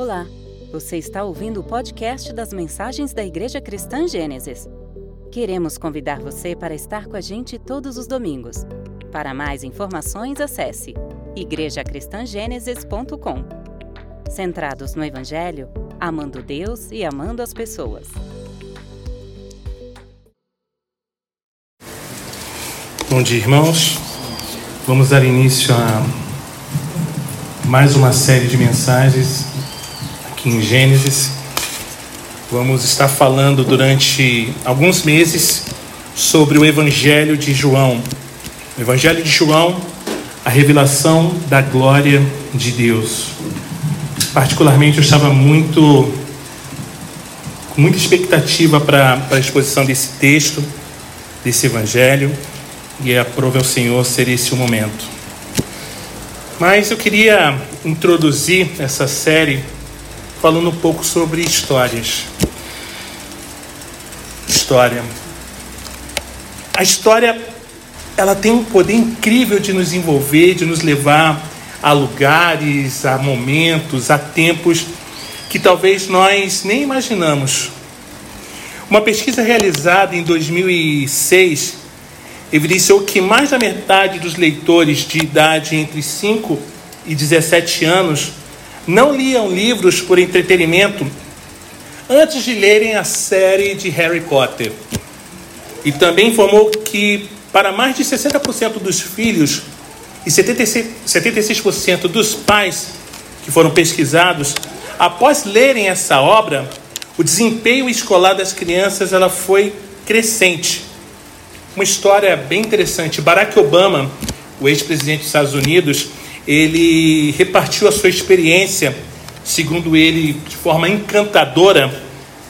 Olá, você está ouvindo o podcast das mensagens da Igreja Cristã Gênesis. Queremos convidar você para estar com a gente todos os domingos. Para mais informações, acesse igrejacristangênesis.com. Centrados no Evangelho, amando Deus e amando as pessoas. Bom dia, irmãos. Vamos dar início a mais uma série de mensagens aqui em Gênesis. Vamos estar falando durante alguns meses sobre o Evangelho de João. O Evangelho de João, a revelação da glória de Deus. Particularmente, eu estava muito com muita expectativa para, a exposição desse texto, desse Evangelho, e aprove ao Senhor ser esse o momento. Mas eu queria introduzir essa série falando um pouco sobre histórias. História. A história ela tem um poder incrível de nos envolver, de nos levar a lugares, a momentos, a tempos que talvez nós nem imaginamos. Uma pesquisa realizada em 2006 evidenciou que mais da metade dos leitores de idade entre 5 e 17 anos não liam livros por entretenimento antes de lerem a série de Harry Potter. E também informou que para mais de 60% dos filhos e 76%, dos pais que foram pesquisados, após lerem essa obra, o desempenho escolar das crianças ela foi crescente uma história bem interessante. Barack Obama, o ex-presidente dos Estados Unidos, ele repartiu a sua experiência, segundo ele, de forma encantadora,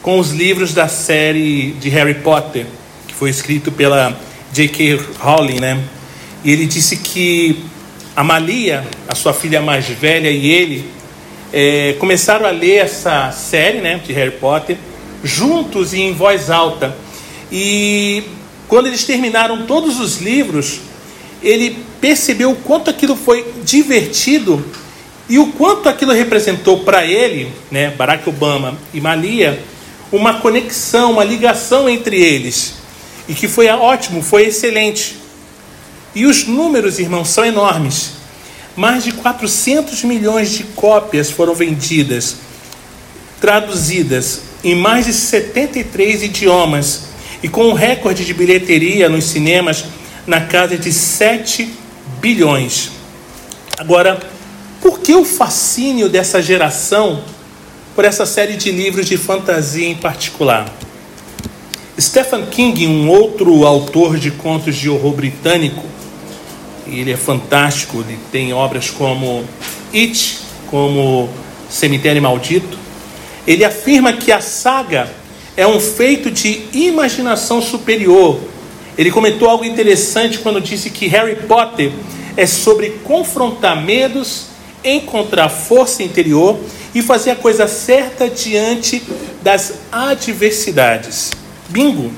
com os livros da série de Harry Potter, que foi escrito pela J.K. Rowling, né? E ele disse que a Malia, a sua filha mais velha, e ele é, começaram a ler essa série, né, de Harry Potter, juntos e em voz alta. E quando eles terminaram todos os livros, ele percebeu o quanto aquilo foi divertido e o quanto aquilo representou para ele, né, Barack Obama e Malia, uma conexão, uma ligação entre eles. E que foi ótimo, foi excelente. E os números, irmãos, são enormes. Mais de 400 milhões de cópias foram vendidas, traduzidas em mais de 73 idiomas e com um recorde de bilheteria nos cinemas na casa de 7 bilhões. Agora, por que o fascínio dessa geração por essa série de livros de fantasia em particular? Stephen King, um outro autor de contos de horror britânico, ele é fantástico, ele tem obras como It, como Cemitério Maldito. Ele afirma que a saga é um feito de imaginação superior. Ele comentou algo interessante quando disse que Harry Potter é sobre confrontar medos, encontrar força interior e fazer a coisa certa diante das adversidades. Bingo!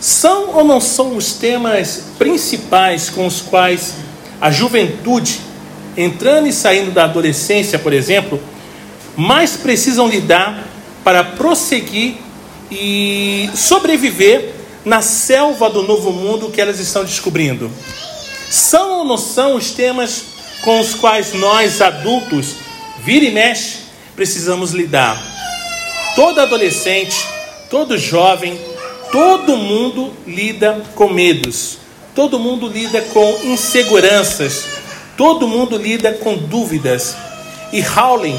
São ou não são os temas principais com os quais a juventude, entrando e saindo da adolescência, por exemplo, mais precisam lidar para prosseguir e sobreviver na selva do novo mundo que elas estão descobrindo. São ou não são os temas com os quais nós adultos, vira e mexe, precisamos lidar? Todo adolescente, todo jovem, todo mundo lida com medos, todo mundo lida com inseguranças, todo mundo lida com dúvidas. E Howling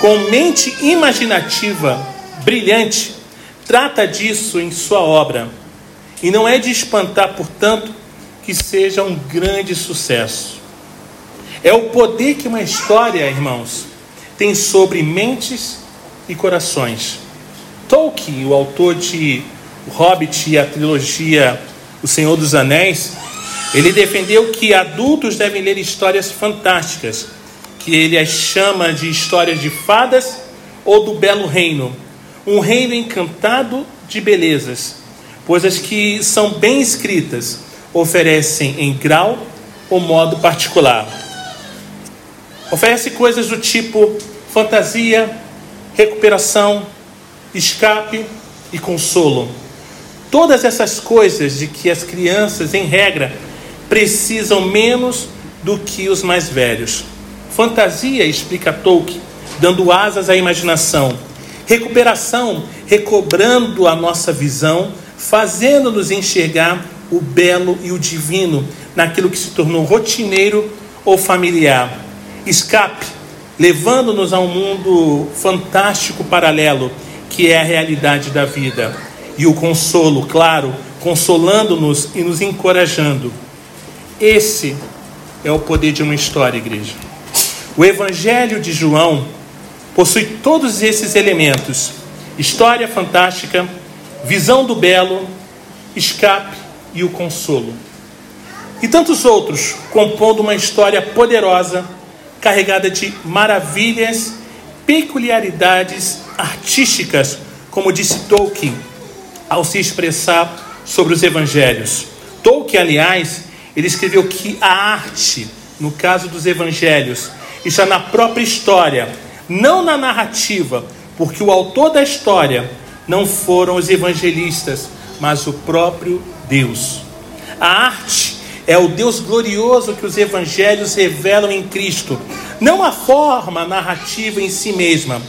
com mente imaginativa brilhante, trata disso em sua obra. E não é de espantar, portanto, que seja um grande sucesso. É o poder que uma história, irmãos, tem sobre mentes e corações. Tolkien, o autor de O Hobbit e a trilogia O Senhor dos Anéis, ele defendeu que adultos devem ler histórias fantásticas que ele as chama de histórias de fadas ou do belo reino, um reino encantado de belezas, pois as que são bem escritas oferecem em grau ou modo particular. Oferece coisas do tipo fantasia, recuperação, escape e consolo. Todas essas coisas de que as crianças, em regra, precisam menos do que os mais velhos. Fantasia, explica Tolkien, dando asas à imaginação. Recuperação, recobrando a nossa visão, fazendo-nos enxergar o belo e o divino naquilo que se tornou rotineiro ou familiar. Escape, levando-nos a um mundo fantástico paralelo, que é a realidade da vida. E o consolo, claro, consolando-nos e nos encorajando. Esse é o poder de uma história, igreja. O Evangelho de João possui todos esses elementos: história fantástica, visão do belo, escape e o consolo. E tantos outros, compondo uma história poderosa, carregada de maravilhas, peculiaridades artísticas, como disse Tolkien ao se expressar sobre os evangelhos. Tolkien, aliás, ele escreveu que a arte, no caso dos evangelhos, está na própria história, não na narrativa, porque o autor da história não foram os evangelistas, mas o próprio Deus. A arte é o Deus glorioso que os evangelhos revelam em Cristo, não a forma narrativa em si mesma.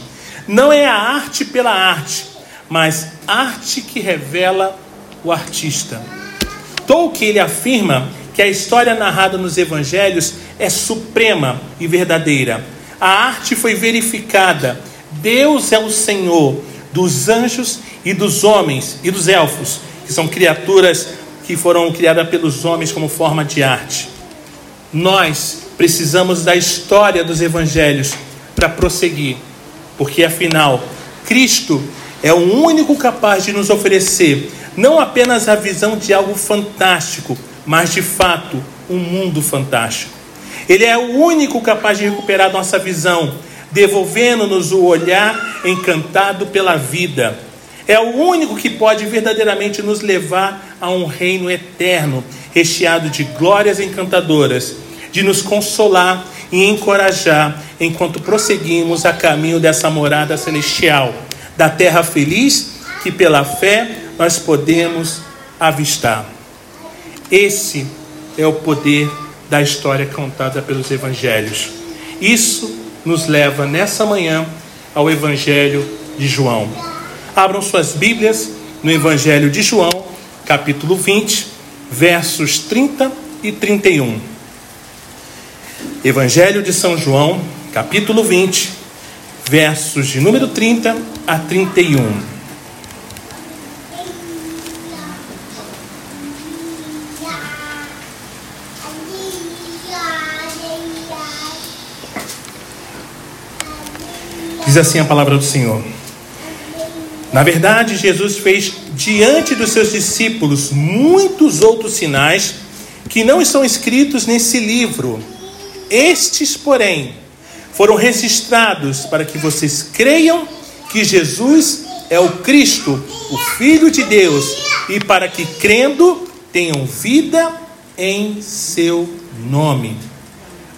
Não é a arte pela arte, mas arte que revela o artista. Tolkien ele afirma que a história narrada nos evangelhos é suprema e verdadeira. A arte foi verificada. Deus é o Senhor dos anjos e dos homens e dos elfos, que são criaturas que foram criadas pelos homens como forma de arte. Nós precisamos da história dos evangelhos para prosseguir, porque afinal, Cristo é o único capaz de nos oferecer não apenas a visão de algo fantástico, mas de fato um mundo fantástico. Ele é o único capaz de recuperar nossa visão, devolvendo-nos o olhar encantado pela vida. É o único que pode verdadeiramente nos levar a um reino eterno, recheado de glórias encantadoras, de nos consolar e encorajar enquanto prosseguimos a caminho dessa morada celestial, da terra feliz que pela fé nós podemos avistar. Esse é o poder da história contada pelos evangelhos. Isso nos leva nessa manhã ao Evangelho de João. Abram suas Bíblias no Evangelho de João, capítulo 20, versos 30 e 31. Evangelho de São João, capítulo 20, versos de número 30 a 31. Diz assim a palavra do Senhor. Na verdade, Jesus fez diante dos seus discípulos muitos outros sinais que não estão escritos nesse livro. Estes, porém, foram registrados para que vocês creiam que Jesus é o Cristo, o Filho de Deus, e para que crendo tenham vida em seu nome.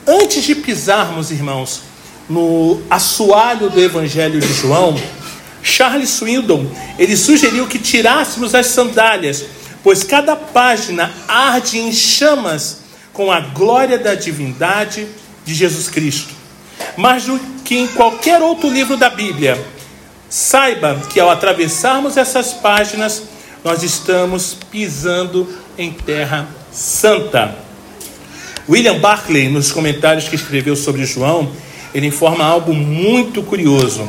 Antes de pisarmos, irmãos, no assoalho do Evangelho de João, Charles Swindon, ele sugeriu que tirássemos as sandálias, pois cada página arde em chamas com a glória da divindade de Jesus Cristo. Mais do que em qualquer outro livro da Bíblia, saiba que ao atravessarmos essas páginas, nós estamos pisando em terra santa. William Barclay, nos comentários que escreveu sobre João, ele informa algo muito curioso.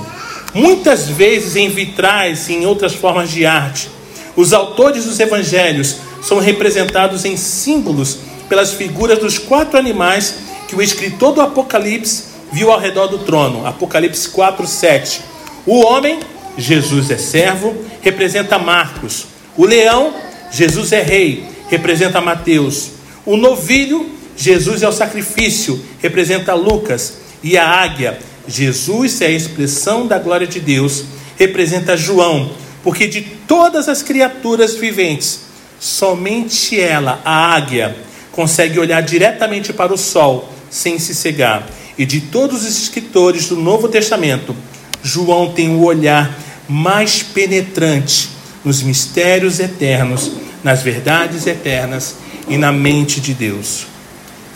Muitas vezes em vitrais e em outras formas de arte, os autores dos evangelhos são representados em símbolos pelas figuras dos quatro animais que o escritor do Apocalipse viu ao redor do trono. Apocalipse 4, 7. O homem, Jesus é servo, representa Marcos. O leão, Jesus é rei, representa Mateus. O novilho, Jesus é o sacrifício, representa Lucas. E a águia, Jesus é a expressão da glória de Deus, representa João, porque de todas as criaturas viventes, somente ela, a águia, consegue olhar diretamente para o sol sem se cegar. e de todos os escritores do Novo Testamento, João tem o olhar mais penetrante nos mistérios eternos, nas verdades eternas e na mente de Deus.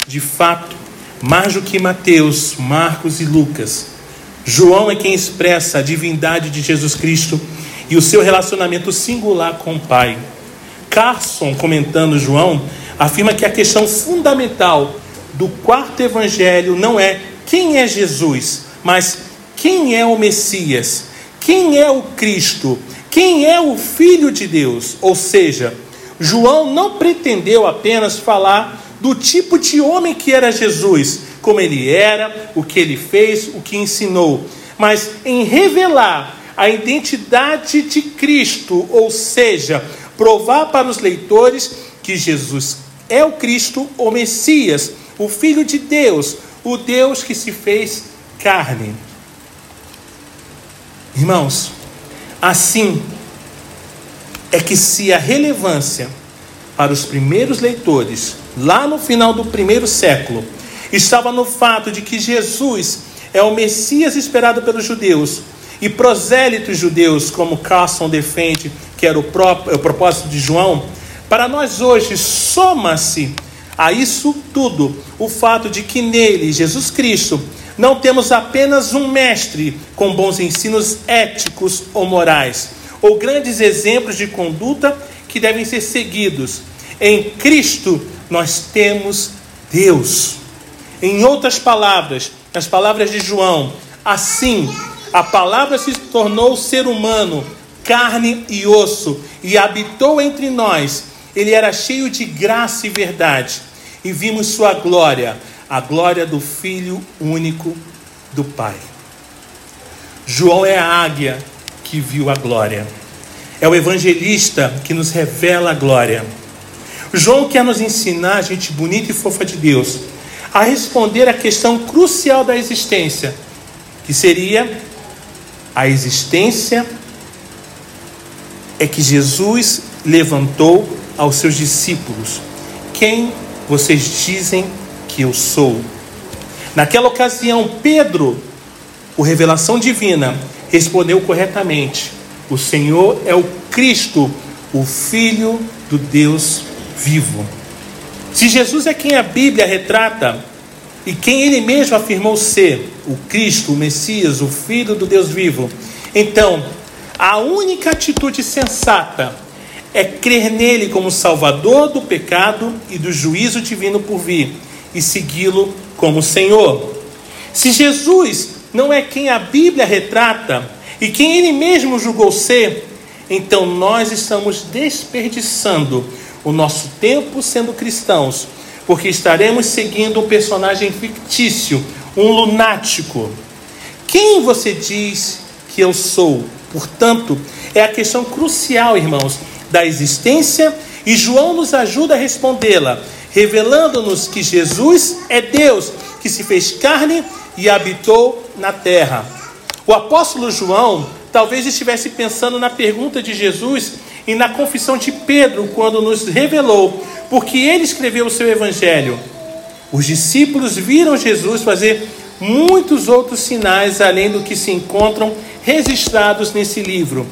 De fato, mais do que Mateus, Marcos e Lucas, João é quem expressa a divindade de Jesus Cristo e o seu relacionamento singular com o Pai. Carson, comentando João, afirma que a questão fundamental do quarto evangelho não é quem é Jesus, mas quem é o Messias, quem é o Cristo, quem é o Filho de Deus. Ou seja, João não pretendeu apenas falar do tipo de homem que era Jesus, como ele era, o que ele fez, o que ensinou, mas em revelar a identidade de Cristo, ou seja, provar para os leitores que Jesus é o Cristo, o Messias, o Filho de Deus, o Deus que se fez carne. Irmãos, assim é que se a relevância para os primeiros leitores, lá no final do primeiro século, estava no fato de que Jesus é o Messias esperado pelos judeus, e prosélitos judeus, como Carson defende, que era o, próprio, o propósito de João, para nós hoje soma-se a isso tudo o fato de que nele, Jesus Cristo, não temos apenas um mestre com bons ensinos éticos ou morais, ou grandes exemplos de conduta que devem ser seguidos. Em Cristo nós temos Deus. Em outras palavras, nas palavras de João, assim a palavra se tornou ser humano, carne e osso, e habitou entre nós. Ele era cheio de graça e verdade, e vimos sua glória, a glória do Filho único do Pai. João é a águia que viu a glória. É o evangelista que nos revela a glória. João quer nos ensinar, gente bonita e fofa de Deus, a responder à questão crucial da existência, que seria a existência é que Jesus levantou aos seus discípulos: Quem vocês dizem que eu sou? Naquela ocasião, Pedro, o revelação divina, respondeu corretamente: O Senhor é o Cristo, o Filho do Deus vivo. Se Jesus é quem a Bíblia retrata e quem ele mesmo afirmou ser, o Cristo, o Messias, o Filho do Deus vivo. Então, a única atitude sensata é crer nele como Salvador do pecado e do juízo divino por vir e segui-lo como Senhor. Se Jesus não é quem a Bíblia retrata e quem ele mesmo julgou ser, então nós estamos desperdiçando o nosso tempo sendo cristãos, porque estaremos seguindo um personagem fictício, um lunático. Quem você diz que eu sou? Portanto, é a questão crucial, irmãos, da existência e João nos ajuda a respondê-la, revelando-nos que Jesus é Deus que se fez carne e habitou na terra. O apóstolo João talvez estivesse pensando na pergunta de Jesus e na confissão de Pedro quando nos revelou porque ele escreveu o seu evangelho. Os discípulos viram Jesus fazer muitos outros sinais além do que se encontram registrados nesse livro.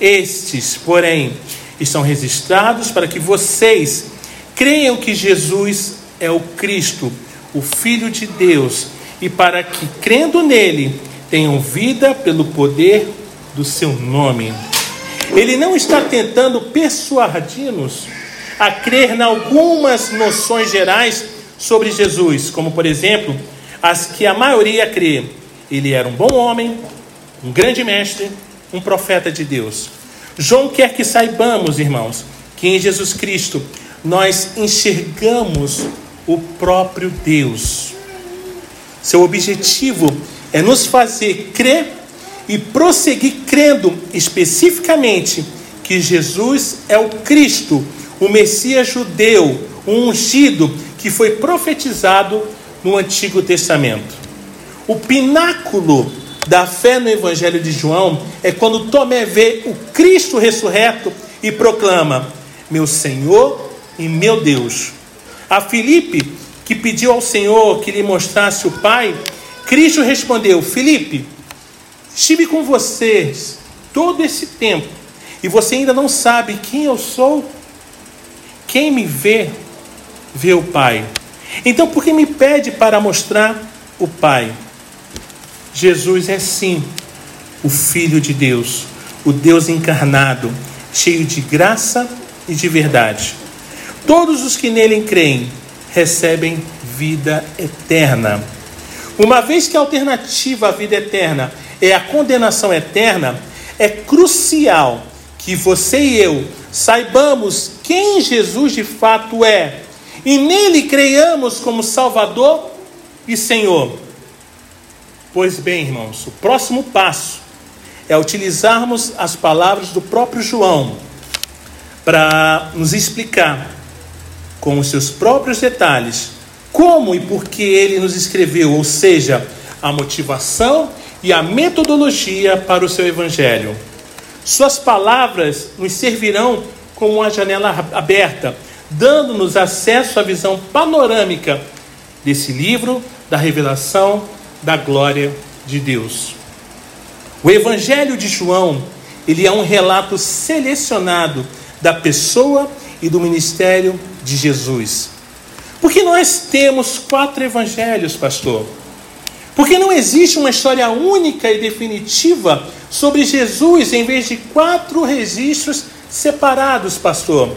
Estes, porém, estão registrados para que vocês creiam que Jesus é o Cristo, o Filho de Deus, e para que, crendo nele, tenham vida pelo poder do seu nome. Ele não está tentando persuadir-nos a crer em algumas noções gerais sobre Jesus, como por exemplo, as que a maioria crê. Ele era um bom homem, um grande mestre, um profeta de Deus. João quer que saibamos, irmãos, que em Jesus Cristo nós enxergamos o próprio Deus. Seu objetivo é nos fazer crer e prosseguir crendo especificamente que Jesus é o Cristo, o Messias judeu, o ungido que foi profetizado no Antigo Testamento. O pináculo da fé no Evangelho de João é quando Tomé vê o Cristo ressurreto e proclama: Meu Senhor e meu Deus. A Filipe, que pediu ao Senhor que lhe mostrasse o Pai, Cristo respondeu: Felipe, estive com vocês todo esse tempo e você ainda não sabe quem eu sou? Quem me vê, vê o Pai. Então, por que me pede para mostrar o Pai? Jesus é sim o Filho de Deus, o Deus encarnado, cheio de graça e de verdade. Todos os que nele creem recebem vida eterna. Uma vez que a alternativa à vida eterna é a condenação eterna, é crucial que você e eu saibamos quem Jesus de fato é e nele creiamos como Salvador e Senhor. Pois bem, irmãos, o próximo passo é utilizarmos as palavras do próprio João para nos explicar com os seus próprios detalhes como e por que ele nos escreveu, ou seja, a motivação e a metodologia para o seu evangelho. Suas palavras nos servirão como uma janela aberta, dando-nos acesso à visão panorâmica desse livro da revelação da glória de Deus. O Evangelho de João, ele é um relato selecionado da pessoa e do ministério de Jesus. Porque nós temos quatro evangelhos, pastor. Porque não existe uma história única e definitiva sobre Jesus em vez de quatro registros separados, pastor.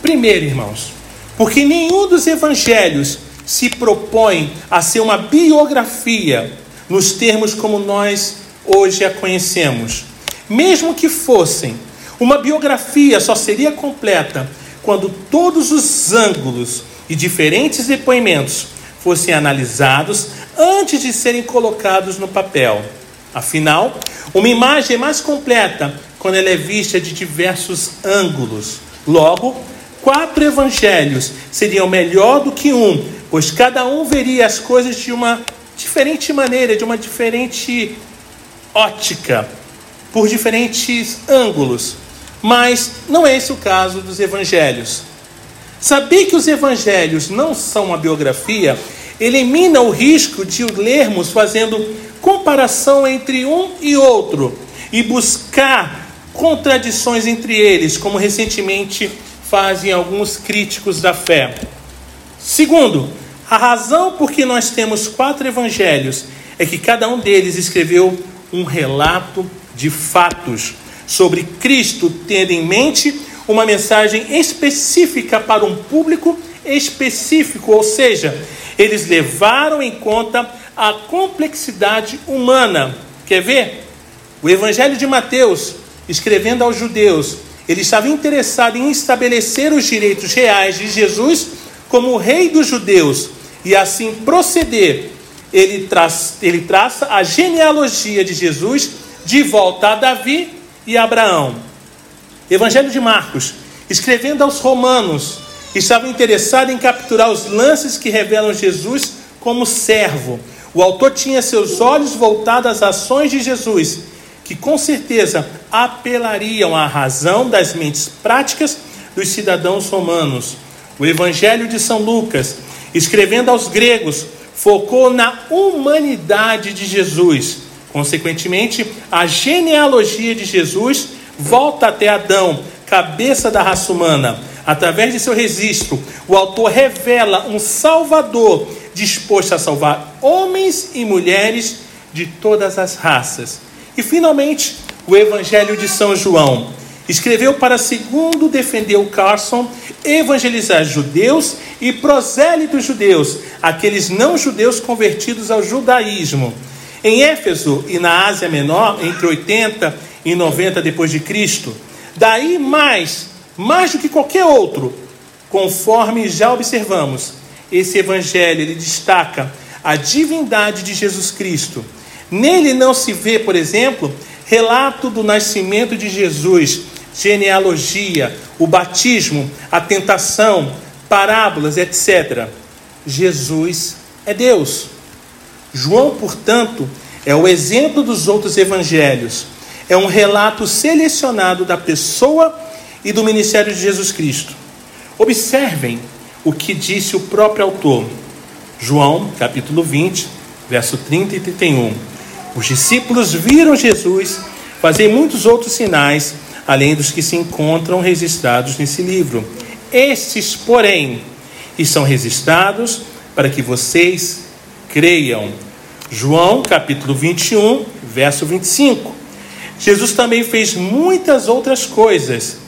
Primeiro, irmãos, porque nenhum dos evangelhos se propõe a ser uma biografia nos termos como nós hoje a conhecemos. Mesmo que fossem, uma biografia só seria completa quando todos os ângulos e diferentes depoimentos fossem analisados antes de serem colocados no papel. Afinal, uma imagem é mais completa quando ela é vista de diversos ângulos. Logo, quatro evangelhos seriam melhor do que um, pois cada um veria as coisas de uma diferente maneira, de uma diferente ótica, por diferentes ângulos. Mas não é esse o caso dos evangelhos. Saber que os evangelhos não são uma biografia elimina o risco de lermos fazendo comparação entre um e outro e buscar contradições entre eles, como recentemente fazem alguns críticos da fé. Segundo, a razão por que nós temos quatro evangelhos é que cada um deles escreveu um relato de fatos sobre Cristo, tendo em mente uma mensagem específica para um público específico, ou seja, eles levaram em conta a complexidade humana. Quer ver? O Evangelho de Mateus, escrevendo aos judeus, ele estava interessado em estabelecer os direitos reais de Jesus como rei dos judeus e assim proceder. Ele, tra ele traça a genealogia de Jesus de volta a Davi e Abraão. Evangelho de Marcos, escrevendo aos romanos, estava interessado em capturar os lances que revelam Jesus como servo. O autor tinha seus olhos voltados às ações de Jesus, que com certeza apelariam à razão das mentes práticas dos cidadãos romanos. O Evangelho de São Lucas, escrevendo aos gregos, focou na humanidade de Jesus. Consequentemente, a genealogia de Jesus volta até Adão, cabeça da raça humana. Através de seu registro, o autor revela um Salvador disposto a salvar homens e mulheres de todas as raças. E finalmente, o Evangelho de São João. Escreveu para, segundo defendeu Carson, evangelizar judeus e prosélitos judeus, aqueles não judeus convertidos ao judaísmo. Em Éfeso e na Ásia Menor, entre 80 e 90 depois de Cristo. Daí mais, mais do que qualquer outro, conforme já observamos, esse evangelho ele destaca a divindade de Jesus Cristo. Nele não se vê, por exemplo, relato do nascimento de Jesus, genealogia, o batismo, a tentação, parábolas, etc. Jesus é Deus. João, portanto, é o exemplo dos outros evangelhos. É um relato selecionado da pessoa e do ministério de Jesus Cristo. Observem o que disse o próprio autor. João, capítulo 20, verso 30 e 31. Os discípulos viram Jesus fazer muitos outros sinais, além dos que se encontram registrados nesse livro. Estes, porém, estão registrados para que vocês creiam. João capítulo 21, verso 25. Jesus também fez muitas outras coisas.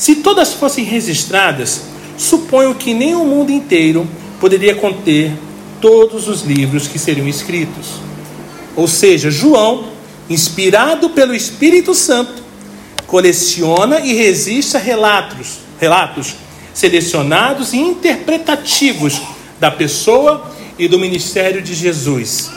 Se todas fossem registradas, suponho que nem o mundo inteiro poderia conter todos os livros que seriam escritos. Ou seja, João, inspirado pelo Espírito Santo, coleciona e registra relatos, relatos selecionados e interpretativos da pessoa e do ministério de Jesus.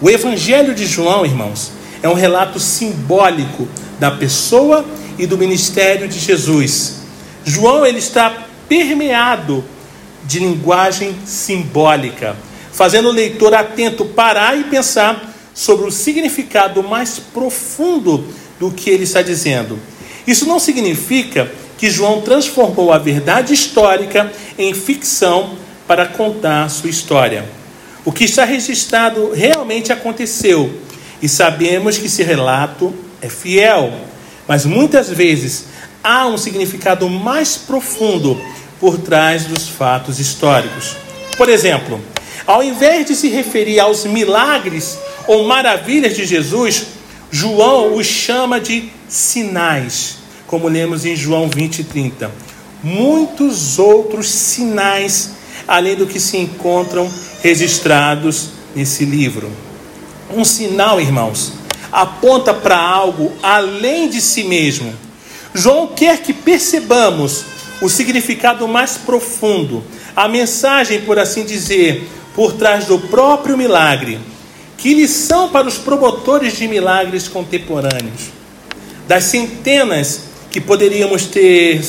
O Evangelho de João, irmãos, é um relato simbólico da pessoa e do ministério de Jesus. João ele está permeado de linguagem simbólica, fazendo o leitor atento parar e pensar sobre o significado mais profundo do que ele está dizendo. Isso não significa que João transformou a verdade histórica em ficção para contar sua história. O que está registrado realmente aconteceu e sabemos que esse relato é fiel, mas muitas vezes há um significado mais profundo por trás dos fatos históricos. Por exemplo, ao invés de se referir aos milagres ou maravilhas de Jesus, João os chama de sinais, como lemos em João 20 e 30. Muitos outros sinais, além do que se encontram registrados nesse livro. Um sinal, irmãos, aponta para algo além de si mesmo. João quer que percebamos o significado mais profundo, a mensagem, por assim dizer, por trás do próprio milagre. Que lição para os promotores de milagres contemporâneos. Das centenas que poderíamos ter,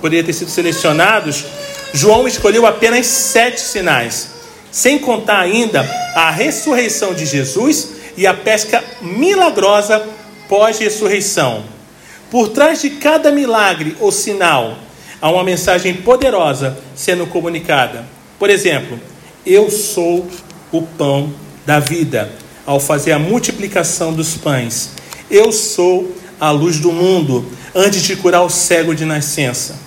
poderia ter sido selecionados, João escolheu apenas sete sinais, sem contar ainda a ressurreição de Jesus e a pesca milagrosa pós-ressurreição. Por trás de cada milagre ou sinal, há uma mensagem poderosa sendo comunicada. Por exemplo, eu sou o pão da vida, ao fazer a multiplicação dos pães. Eu sou a luz do mundo, antes de curar o cego de nascença.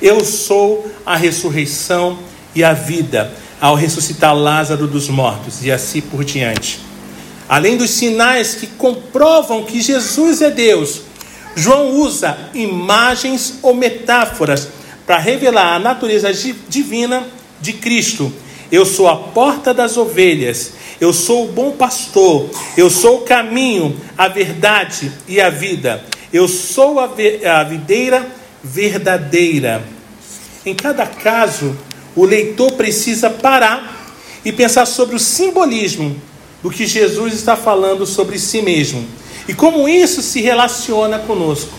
Eu sou a ressurreição e a vida, ao ressuscitar Lázaro dos mortos, e assim por diante. Além dos sinais que comprovam que Jesus é Deus, João usa imagens ou metáforas para revelar a natureza divina de Cristo. Eu sou a porta das ovelhas, eu sou o bom pastor, eu sou o caminho, a verdade e a vida. Eu sou a, a videira verdadeira. Em cada caso, o leitor precisa parar e pensar sobre o simbolismo do que Jesus está falando sobre si mesmo e como isso se relaciona conosco.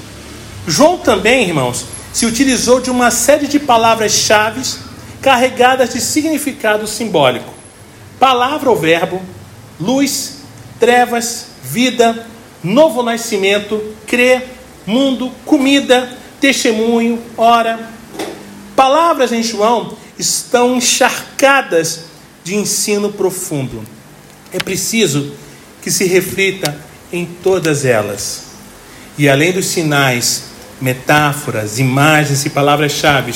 João também, irmãos, se utilizou de uma série de palavras-chave carregadas de significado simbólico. Palavra ou verbo, luz, trevas, vida, novo nascimento, crer, mundo, comida, testemunho, hora. Palavras em João estão encharcadas de ensino profundo. É preciso que se reflita em todas elas. E além dos sinais metáforas, imagens e palavras-chave,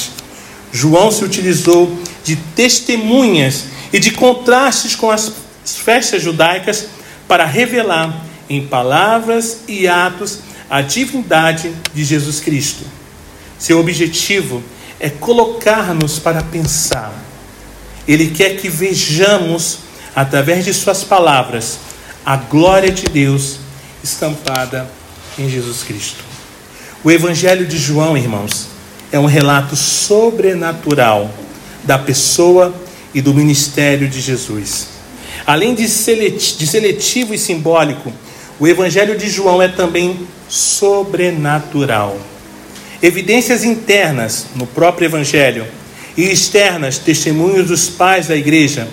João se utilizou de testemunhas e de contrastes com as festas judaicas para revelar em palavras e atos a divindade de Jesus Cristo. Seu objetivo é colocar-nos para pensar. Ele quer que vejamos, através de Suas palavras, a glória de Deus estampada em Jesus Cristo. O Evangelho de João, irmãos, é um relato sobrenatural da pessoa e do ministério de Jesus. Além de seletivo e simbólico, o Evangelho de João é também sobrenatural. Evidências internas no próprio Evangelho e externas, testemunhos dos pais da igreja,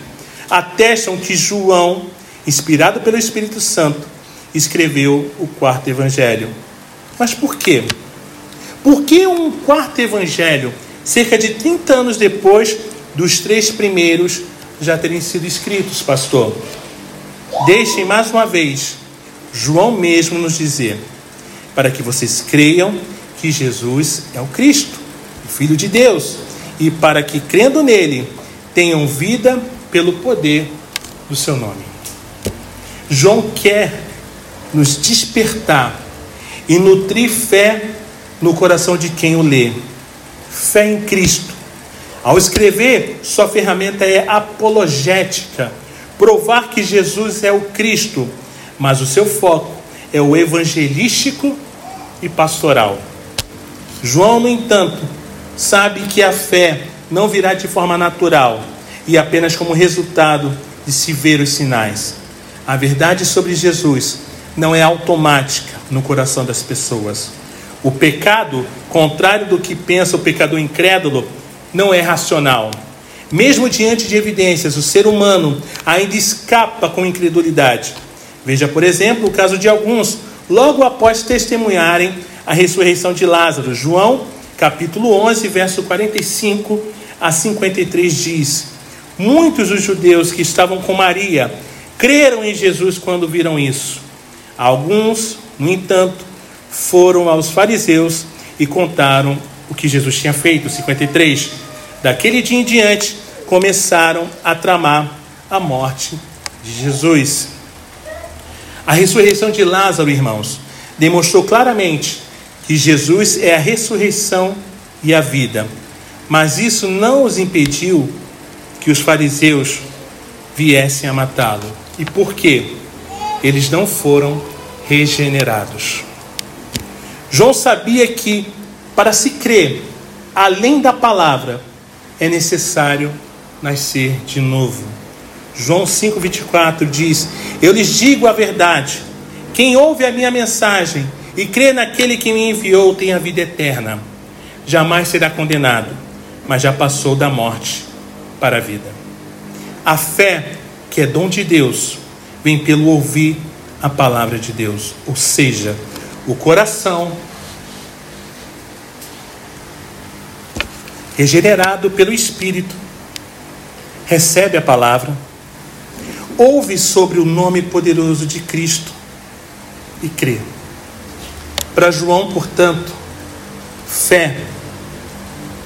atestam que João, inspirado pelo Espírito Santo, escreveu o quarto Evangelho. Mas por quê? Por que um quarto evangelho, cerca de 30 anos depois dos três primeiros já terem sido escritos, pastor? Deixem mais uma vez João mesmo nos dizer, para que vocês creiam que Jesus é o Cristo, o Filho de Deus, e para que, crendo nele, tenham vida pelo poder do seu nome. João quer nos despertar e nutrir fé no coração de quem o lê. Fé em Cristo. Ao escrever, sua ferramenta é apologética, provar que Jesus é o Cristo, mas o seu foco é o evangelístico e pastoral. João, no entanto, sabe que a fé não virá de forma natural e apenas como resultado de se ver os sinais. A verdade sobre Jesus não é automática no coração das pessoas. O pecado, contrário do que pensa o pecador incrédulo, não é racional. Mesmo diante de evidências, o ser humano ainda escapa com incredulidade. Veja, por exemplo, o caso de alguns, logo após testemunharem a ressurreição de Lázaro. João, capítulo 11, verso 45 a 53 diz: Muitos dos judeus que estavam com Maria creram em Jesus quando viram isso. Alguns, no entanto, foram aos fariseus e contaram o que Jesus tinha feito. 53. Daquele dia em diante, começaram a tramar a morte de Jesus. A ressurreição de Lázaro, irmãos, demonstrou claramente que Jesus é a ressurreição e a vida. Mas isso não os impediu que os fariseus viessem a matá-lo. E por quê? Eles não foram regenerados. João sabia que para se crer além da palavra é necessário nascer de novo. João 5:24 diz: Eu lhes digo a verdade. Quem ouve a minha mensagem e crê naquele que me enviou tem a vida eterna. Jamais será condenado, mas já passou da morte para a vida. A fé, que é dom de Deus, vem pelo ouvir a palavra de Deus, ou seja, o coração regenerado pelo Espírito, recebe a palavra, ouve sobre o nome poderoso de Cristo e crê. Para João, portanto, fé,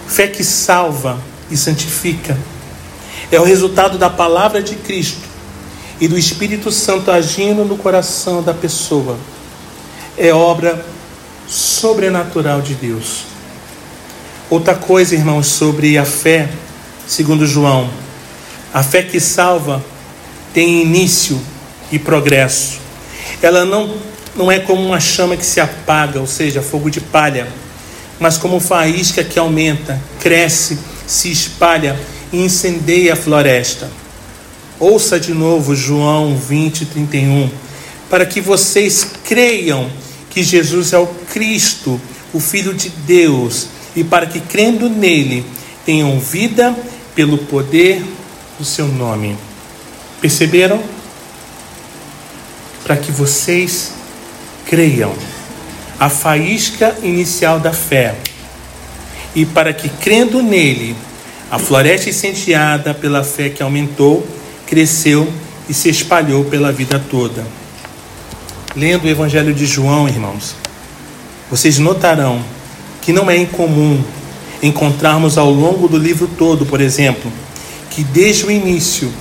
fé que salva e santifica, é o resultado da palavra de Cristo e do Espírito Santo agindo no coração da pessoa. É obra sobrenatural de Deus. Outra coisa, irmãos, sobre a fé, segundo João, a fé que salva tem início e progresso. Ela não, não é como uma chama que se apaga, ou seja, fogo de palha, mas como faísca que aumenta, cresce, se espalha e incendeia a floresta. Ouça de novo João 20, 31, para que vocês creiam que Jesus é o Cristo, o Filho de Deus e para que, crendo nele, tenham vida pelo poder do seu nome. Perceberam? Para que vocês creiam. A faísca inicial da fé. E para que, crendo nele, a floresta incendiada pela fé que aumentou, cresceu e se espalhou pela vida toda. Lendo o Evangelho de João, irmãos, vocês notarão que não é incomum encontrarmos ao longo do livro todo, por exemplo, que desde o início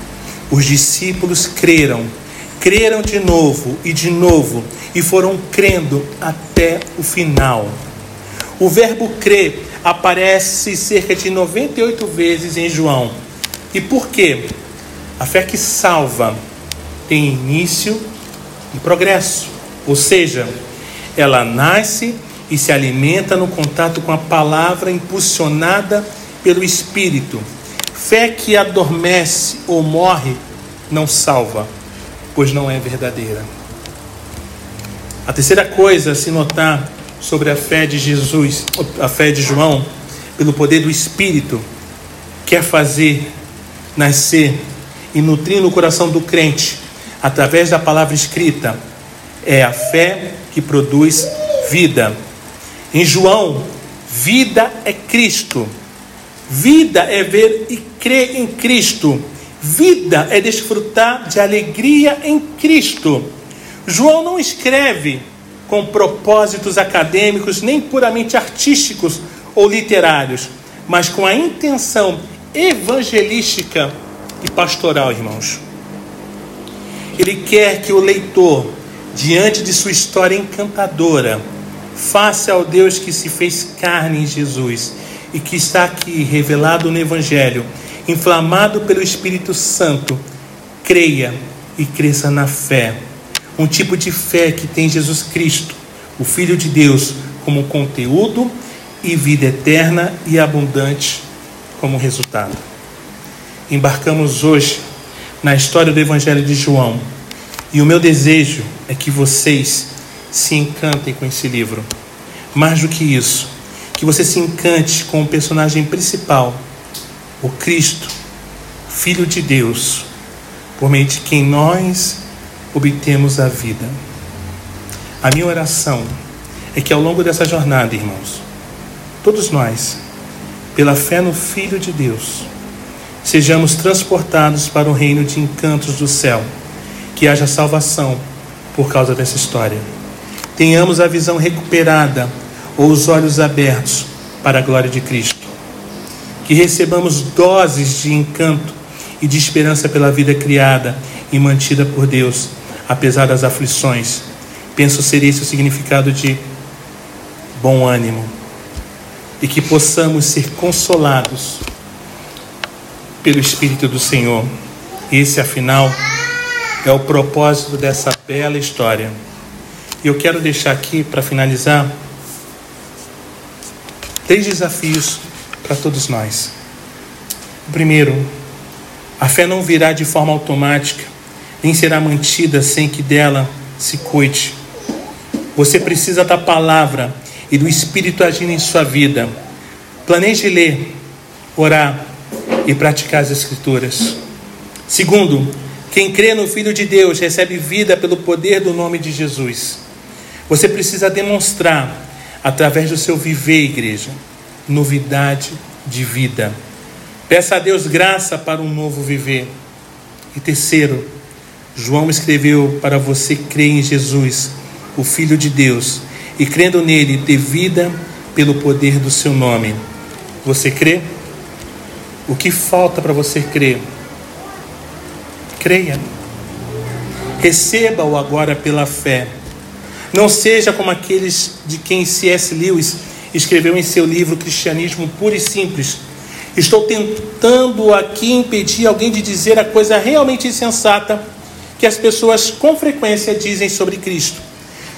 os discípulos creram, creram de novo e de novo e foram crendo até o final. O verbo crer aparece cerca de 98 vezes em João. E por quê? A fé que salva tem início e progresso, ou seja, ela nasce e se alimenta no contato com a palavra impulsionada pelo Espírito. Fé que adormece ou morre não salva, pois não é verdadeira. A terceira coisa a se notar sobre a fé de Jesus, a fé de João, pelo poder do Espírito, quer fazer nascer e nutrir no coração do crente, através da palavra escrita, é a fé que produz vida. Em João, vida é Cristo. Vida é ver e crer em Cristo. Vida é desfrutar de alegria em Cristo. João não escreve com propósitos acadêmicos nem puramente artísticos ou literários, mas com a intenção evangelística e pastoral, irmãos. Ele quer que o leitor, diante de sua história encantadora, faça ao Deus que se fez carne em Jesus e que está aqui revelado no Evangelho, inflamado pelo Espírito Santo, creia e cresça na fé. Um tipo de fé que tem Jesus Cristo, o Filho de Deus, como conteúdo e vida eterna e abundante como resultado. Embarcamos hoje na história do Evangelho de João e o meu desejo é que vocês se encantem com esse livro. Mais do que isso, que você se encante com o personagem principal, o Cristo, Filho de Deus, por meio de quem nós obtemos a vida. A minha oração é que ao longo dessa jornada, irmãos, todos nós, pela fé no Filho de Deus, sejamos transportados para o reino de encantos do céu, que haja salvação por causa dessa história. Tenhamos a visão recuperada ou os olhos abertos para a glória de Cristo. Que recebamos doses de encanto e de esperança pela vida criada e mantida por Deus, apesar das aflições. Penso ser esse o significado de bom ânimo. E que possamos ser consolados pelo Espírito do Senhor. Esse, afinal, é o propósito dessa bela história. E eu quero deixar aqui, para finalizar, três desafios para todos nós. O primeiro, a fé não virá de forma automática, nem será mantida sem que dela se cuide. Você precisa da palavra e do Espírito agindo em sua vida. Planeje ler, orar e praticar as Escrituras. Segundo, quem crê no Filho de Deus recebe vida pelo poder do nome de Jesus. Você precisa demonstrar através do seu viver, igreja, novidade de vida. Peça a Deus graça para um novo viver. E terceiro, João escreveu para você crer em Jesus, o Filho de Deus, e crendo nele ter vida pelo poder do seu nome. Você crê? O que falta para você crer? Creia. Receba-o agora pela fé. Não seja como aqueles de quem C.S. Lewis escreveu em seu livro Cristianismo Puro e Simples. Estou tentando aqui impedir alguém de dizer a coisa realmente insensata que as pessoas com frequência dizem sobre Cristo.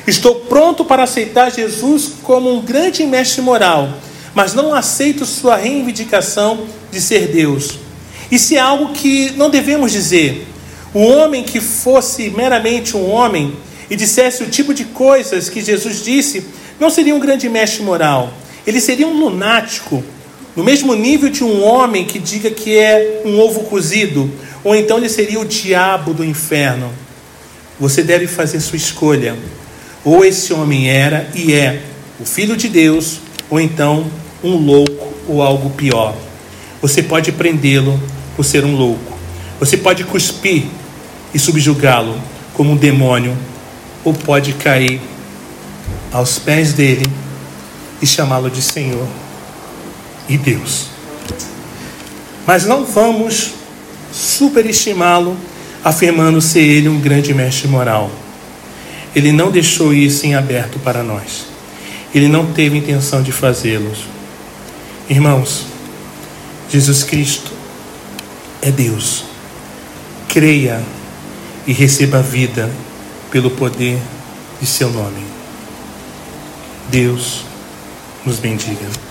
Estou pronto para aceitar Jesus como um grande mestre moral, mas não aceito sua reivindicação de ser Deus. Isso é algo que não devemos dizer. O homem que fosse meramente um homem e dissesse o tipo de coisas que Jesus disse, não seria um grande mestre moral. Ele seria um lunático, no mesmo nível de um homem que diga que é um ovo cozido, ou então ele seria o diabo do inferno. Você deve fazer sua escolha. Ou esse homem era e é o filho de Deus, ou então um louco ou algo pior. Você pode prendê-lo por ser um louco. Você pode cuspir e subjugá-lo como um demônio, ou pode cair aos pés dele e chamá-lo de Senhor e Deus. Mas não vamos superestimá-lo, afirmando ser ele um grande mestre moral. Ele não deixou isso em aberto para nós. Ele não teve intenção de fazê-lo. Irmãos, Jesus Cristo é Deus. Creia e receba a vida pelo poder de seu nome. Deus nos bendiga.